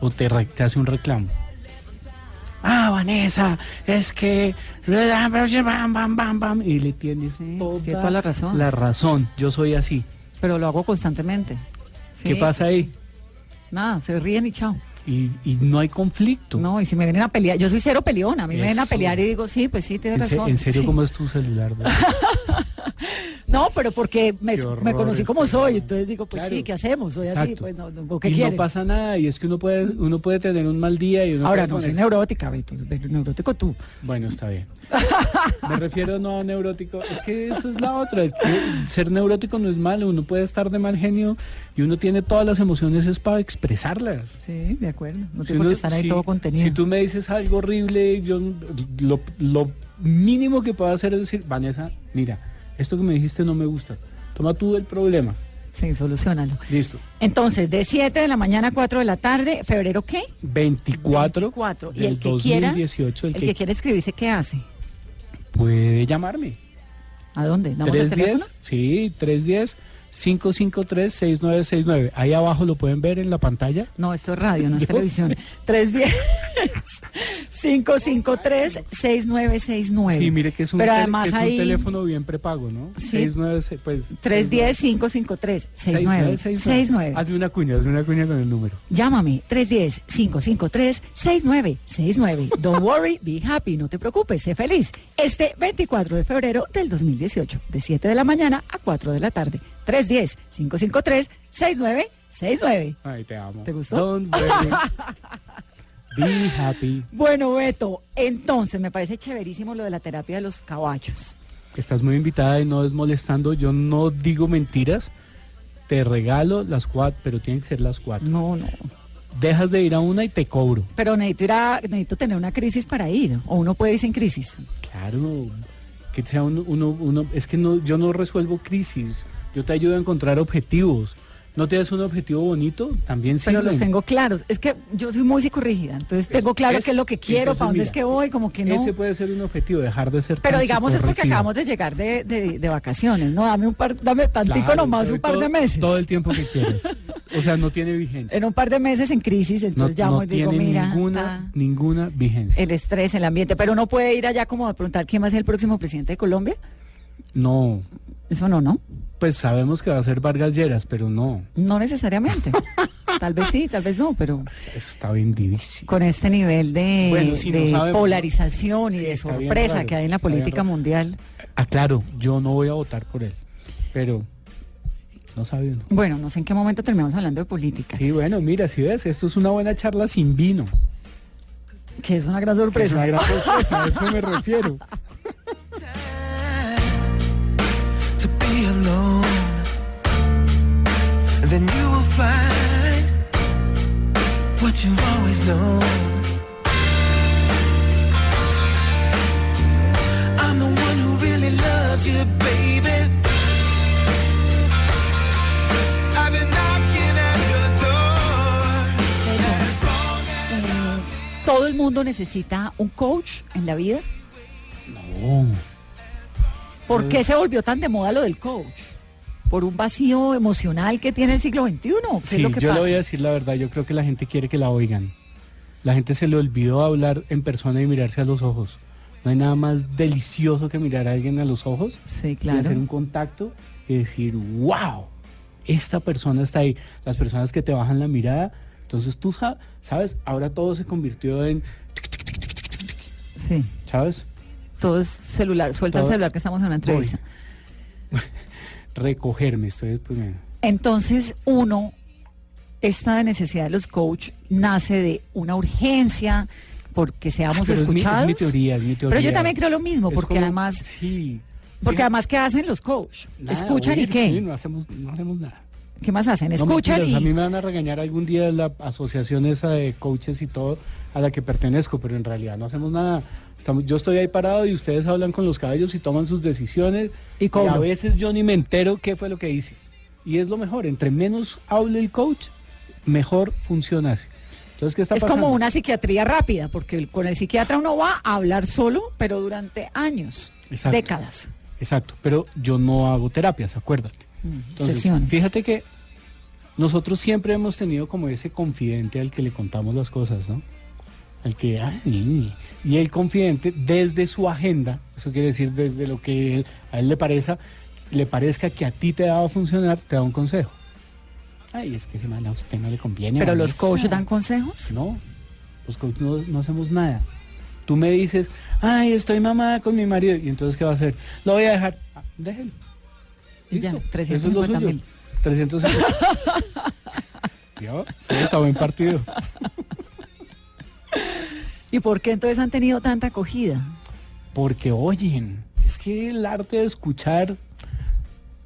O te, hace un reclamo. Ah, Vanessa, es que... Bam, bam, bam, bam, y le tienes Sí, toda, tiene toda la razón. La razón, yo soy así. Pero lo hago constantemente. ¿Qué Sí. pasa ahí? Nada, se ríen y chao. Y, y no hay conflicto. No, y si me vienen a pelear, yo soy cero peleona, a mí me vienen a pelear y digo, sí, pues sí, tienes razón. en serio, Sí. ¿cómo es tu celular? [LAUGHS] [LAUGHS] No, pero porque me, conocí como este soy, man. entonces digo, pues Claro. sí, ¿qué hacemos? Soy así, pues no, no, ¿o ¿qué y no pasa nada, y es que uno puede, uno puede tener un mal día y uno Ahora no soy neurótica, Beto, neurótico tú. Bueno, está bien. [LAUGHS] Me refiero no a neurótico, es que eso es la otra, que ser neurótico no es malo, uno puede estar de mal genio y uno tiene todas las emociones es para expresarlas. Sí, de acuerdo. No Si tengo uno- que estar ahí si- todo contenido. Si tú me dices algo horrible, yo lo, lo mínimo que puedo hacer es decir, Vanessa, mira, esto que me dijiste no me gusta. Toma tú el problema. Sí, solucionalo. Listo. Entonces, de 7 de la mañana a 4 de la tarde, ¿febrero qué? 24, 24. Y el que quiera, 2018, el el, que, que, quiere escribirse, ¿qué hace? puede llamarme. ¿A dónde? ¿Damos el teléfono? 310, sí, 310 553 6969. Ahí abajo lo pueden ver en la pantalla. No, esto es radio, no es [LAUGHS] televisión. 310 553 6969. Sí, mire que es un, Pero además que es un ahí teléfono bien prepago, ¿no? Sí. 696, pues 310 553 6969. Hazme una cuña, hazme una cuña con el número. Llámame 310-553-6969. Don't worry, be happy, no te preocupes, sé feliz. Este 24 de febrero del 2018, de 7 de la mañana a 4 de la tarde. 310-553-6969. Ay, te amo. ¿Te gustó? Don't. [LAUGHS] Be happy. Bueno, Beto, entonces me parece chéverísimo lo de la terapia de los caballos. Estás muy invitada y no es molestando. Yo no digo mentiras. Te regalo las cuatro, pero tienen que ser las cuatro. No, no. Dejas de ir a una y te cobro. Pero necesito, ir a- necesito tener una crisis para ir. O uno puede irse en crisis. Claro, que sea uno, uno, uno- es que no, yo no resuelvo crisis, yo te ayudo a encontrar objetivos. ¿No tienes un objetivo bonito? También Pero los tengo claros. Es que yo soy muy psicorrígida. Entonces tengo claro es- qué es lo que quiero, para dónde es que voy, como que no. Ese puede ser un objetivo, dejar de ser Pero tan digamos es porque acabamos de llegar de, de- de vacaciones, ¿no? Dame un par, dame tantico Claro, nomás un par todo- de meses. Todo el tiempo que quieras. O sea, no tiene vigencia. En un par de meses en crisis, No, entonces llamo no y digo, tiene mira, ninguna, ninguna vigencia. el estrés, el ambiente. Pero uno puede ir allá como a preguntar quién va a ser el próximo presidente de Colombia. No, Eso no, ¿no? Pues sabemos que va a ser Vargas Lleras, pero no. No necesariamente. [LAUGHS] tal vez sí, tal vez no, pero Eso está vendidísimo. con este nivel de, Bueno, sí, no de sabemos. polarización y Sí, de sorpresa raro, que hay en la política mundial. Aclaro, yo no voy a votar por él, pero no sabe uno. Bueno, no sé en qué momento terminamos hablando de política, Sí, bueno, mira, si ves, esto es una buena charla sin vino. que es una gran Es sorpresa. una gran sorpresa, a eso me [LAUGHS] refiero. Then you will find what you've always known. I'm the one who really loves you, baby. I've been knocking at your door. Eh, ¿Todo el mundo necesita un coach en la vida? No. ¿Por qué se volvió tan de moda lo del coach? ¿Por un vacío emocional que tiene el siglo XXI? ¿Qué Sí, es lo que yo le voy a decir la verdad, yo creo que la gente quiere que la oigan. La gente se le olvidó hablar en persona y mirarse a los ojos. No hay nada más delicioso que mirar a alguien a los ojos. Sí, y claro. hacer un contacto y decir, wow, esta persona está ahí. Las personas que te bajan la mirada. Entonces tú sa- sabes, ahora todo se convirtió en, Sí, ¿sabes? todo es celular. Suelta el Todo- celular que estamos en una entrevista. [LAUGHS] Recogerme. Estoy, pues, me- Entonces, uno, esta necesidad de los coach nace de una urgencia porque seamos Pero es mi- es mi escuchados. teoría, es mi Pero yo teoría. también creo lo mismo, porque como- además, Sí. porque además, ¿qué hacen los coach? Nada, Escuchan y qué. sí, no hacemos, no hacemos nada. ¿Qué más hacen? No, Escuchan mentiras, A mí y me van a regañar algún día la asociación esa de coaches y todo a la que pertenezco, pero en realidad no hacemos nada. Estamos, yo estoy ahí parado y ustedes hablan con los caballos y toman sus decisiones. Y a veces yo ni me entero qué fue lo que hice. Y es lo mejor. Entre menos hable el coach, mejor funciona. Entonces, ¿qué está es pasando? como una psiquiatría rápida, porque con el psiquiatra uno va a hablar solo, pero durante años, Exacto. décadas. Exacto, pero yo no hago terapias, acuérdate. Entonces, sesiones. fíjate que nosotros siempre hemos tenido como ese confidente al que le contamos las cosas, ¿no? Al que, ay, y el confidente desde su agenda, eso quiere decir desde lo que a él le parezca, le parezca que a ti te va a funcionar, te da un consejo. Ay, es que man a usted no le conviene. Pero los coaches dan consejos. No, los coaches no, no hacemos nada. Tú me dices, ay, estoy mamada con mi marido, y entonces, ¿qué va a hacer? Lo voy a dejar. Ah, déjelo. Y ya, Listo, eso es lo 350 suyo. mil. 350. ¿Vio? [LAUGHS] Sí, está buen partido. [LAUGHS] ¿Y por qué entonces han tenido tanta acogida? Porque oyen, es que el arte de escuchar.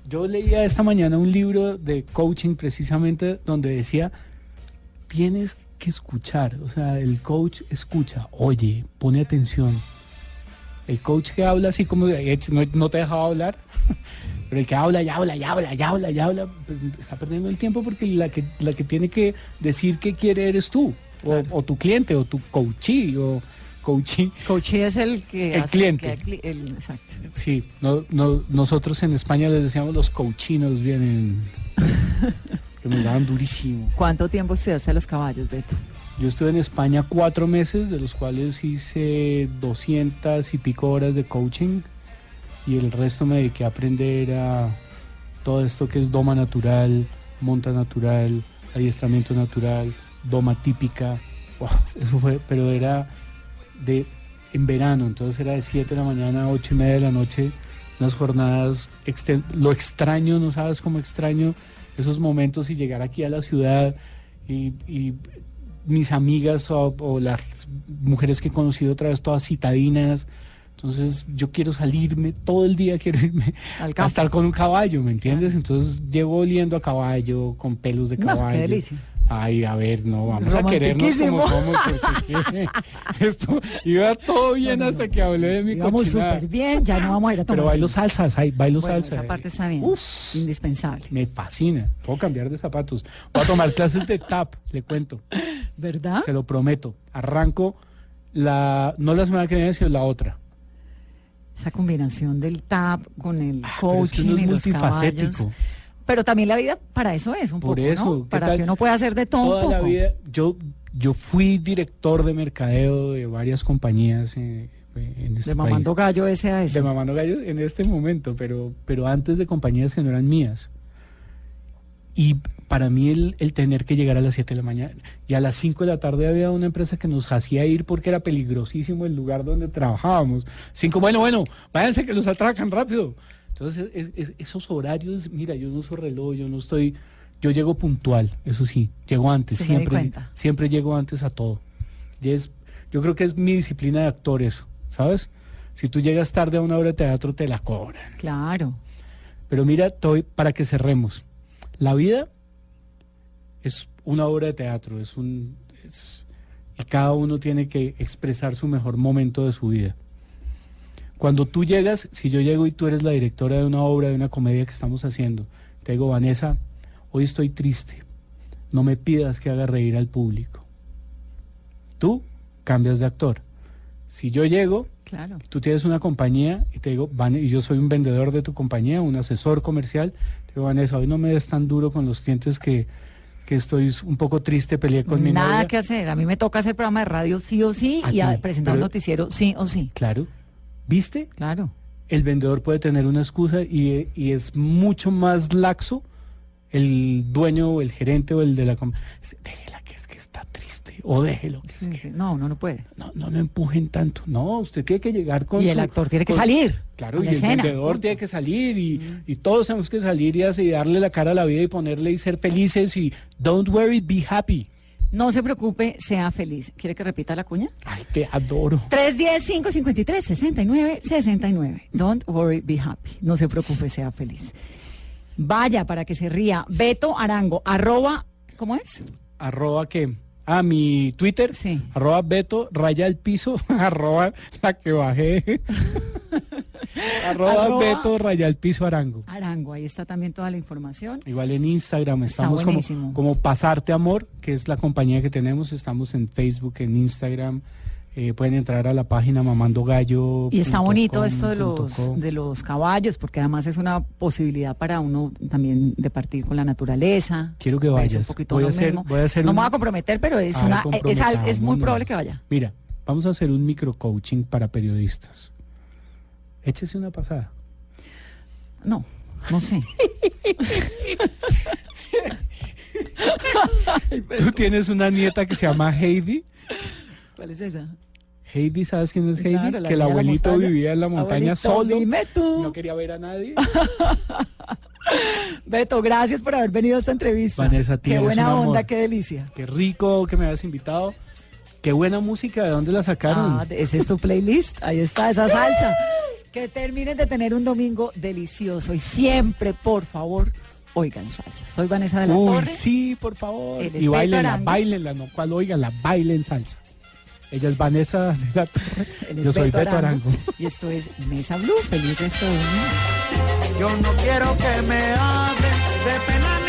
Yo leía esta mañana un libro de coaching precisamente donde decía, tienes que escuchar, o sea, el coach escucha, oye, pone atención. El coach que habla así como no, no te dejaba hablar, [LAUGHS] pero el que habla, ya habla, ya habla, ya habla, ya habla, pues, está perdiendo el tiempo porque la que, la que tiene que decir qué quiere eres tú, o, o tu cliente, o tu coachee, o coachee. Coachee es el que El hace cliente. que cli- el- exacto. Sí, no, no, nosotros en España les decíamos los cochinos, vienen, que nos daban durísimo. ¿Cuánto tiempo estudiaste a los caballos, Beto? Yo estuve en España cuatro meses, de los cuales hice 200 y pico horas de coaching y el resto me dediqué a aprender a todo esto que es doma natural, monta natural, adiestramiento natural, doma típica. [LAUGHS] Wow, eso fue, pero era de en verano, entonces era de 7 de la mañana a 8 y media de la noche, unas jornadas, exten- lo extraño, no sabes cómo extraño esos momentos y llegar aquí a la ciudad y, y mis amigas o, o las mujeres que he conocido otra vez todas citadinas. Entonces yo quiero salirme, todo el día quiero irme [LAUGHS] Al a estar con un caballo, ¿me entiendes? Entonces llevo oliendo a caballo, con pelos de No, caballo. qué delicia. Ay, a ver, no, vamos a querernos como somos. porque [LAUGHS] esto iba todo bien hasta que hablé de mi cochinada. súper bien, ya no vamos a ir a tomar. Pero bailo salsas, ay, bailo Bueno, salsa. esa parte está bien. Indispensable. Me fascina. Puedo cambiar de zapatos. Voy a tomar clases de tap, le cuento. ¿Verdad? Se lo prometo. Arranco la, no la semana que viene, sino la otra. Esa combinación del tap con el Ah, pero es que coaching es y los caballos. Pero también la vida para eso es un Por poco, eso, ¿no? ¿qué Para tal? que uno pueda hacer de todo un Toda la poco. vida, yo, yo fui director de mercadeo de varias compañías eh, en este de mamando país. gallo ese a ese. De mamando gallos en este momento, pero, pero antes de compañías que no eran mías. Y para mí el, el tener que llegar a las 7 de la mañana y a las 5 de la tarde había una empresa que nos hacía ir porque era peligrosísimo el lugar donde trabajábamos. Cinco, bueno, bueno, váyanse que los atracan rápido. Entonces es- es- esos horarios, mira, yo no uso reloj, yo no estoy, yo llego puntual, eso sí, llego antes, Sí, siempre, siempre llego antes a todo. Y es, yo creo que es mi disciplina de actor eso, ¿sabes? Si tú llegas tarde a una obra de teatro te la cobran. Claro. Pero mira, estoy para que cerremos. La vida es una obra de teatro, es un es- y cada uno tiene que expresar su mejor momento de su vida. Cuando tú llegas, si yo llego y tú eres la directora de una obra, de una comedia que estamos haciendo, te digo, Vanessa, hoy estoy triste. No me pidas que haga reír al público. Tú cambias de actor. Si yo llego, Claro. tú tienes una compañía y te digo, Van- y yo soy un vendedor de tu compañía, un asesor comercial, te digo, Vanessa, hoy no me des tan duro con los clientes que, que estoy un poco triste, peleé con mi Nada que hacer. A mí me toca hacer programa de radio sí o sí A y a presentar un noticiero sí o sí. Claro. ¿Viste? Claro. El vendedor puede tener una excusa y, y es mucho más laxo el dueño o el gerente o el de la com- Dice, Déjela que es que está triste o déjelo. que es Sí. No, uno no puede. No, no lo empujen tanto. No, usted tiene que llegar con Y el su- actor tiene que con- salir Claro, y el vendedor punto. Mm. tiene que salir y, y todos tenemos que salir y, así darle la cara a la vida y ponerle y ser felices y don't worry, be happy. No se preocupe, sea feliz. ¿Quiere que repita la cuña? Ay, te adoro. 310-553-6969. Don't worry, be happy. No se preocupe, sea feliz. Vaya para que se ría. Beto Arango, arroba, ¿cómo es? Arroba que, ah, mi Twitter, Sí. arroba Beto, raya el piso, [LAUGHS] arroba la que bajé, [LAUGHS] arroba, Arroba- Beto, raya el piso Arango. Arango, ahí está también toda la información. Igual en Instagram estamos como, como Pasarte Amor, que es la compañía que tenemos, estamos en Facebook, en Instagram, eh, pueden entrar a la página Mamando Gallo. Y está bonito com, esto de los, de los caballos, porque además es una posibilidad para uno también de partir con la naturaleza. Quiero que vayas. Un Voy a hacer- mismo. voy a hacer no un- me voy a comprometer, pero es, una, es, es muy probable que vaya. Mira, vamos a hacer un micro coaching para periodistas. Échese una pasada. No, no sé. Tú tienes una nieta que se llama Heidi. ¿Cuál es esa? Heidi, ¿sabes quién es Heidi? Claro, la que el abuelito vivía en la montaña Abuelito, solo. dime tú. No quería ver a nadie. [LAUGHS] Beto, gracias por haber venido a esta entrevista. Vanessa, Qué buena amor. onda, qué delicia. Qué rico que me hayas invitado. Qué buena música. ¿De dónde la sacaron? Ah, ese es tu playlist. Ahí está esa salsa. Que terminen de tener un domingo delicioso y siempre, por favor, oigan salsa. Soy Vanessa de la Uy, Torre. sí, por favor. Y bailenla, bailenla, no cual oiganla, bailen salsa. Ella es Vanessa de la Torre. Yo soy Beto Arango. Y esto es Mesa Blue. Feliz resto de. Yo no quiero que me hablen de pena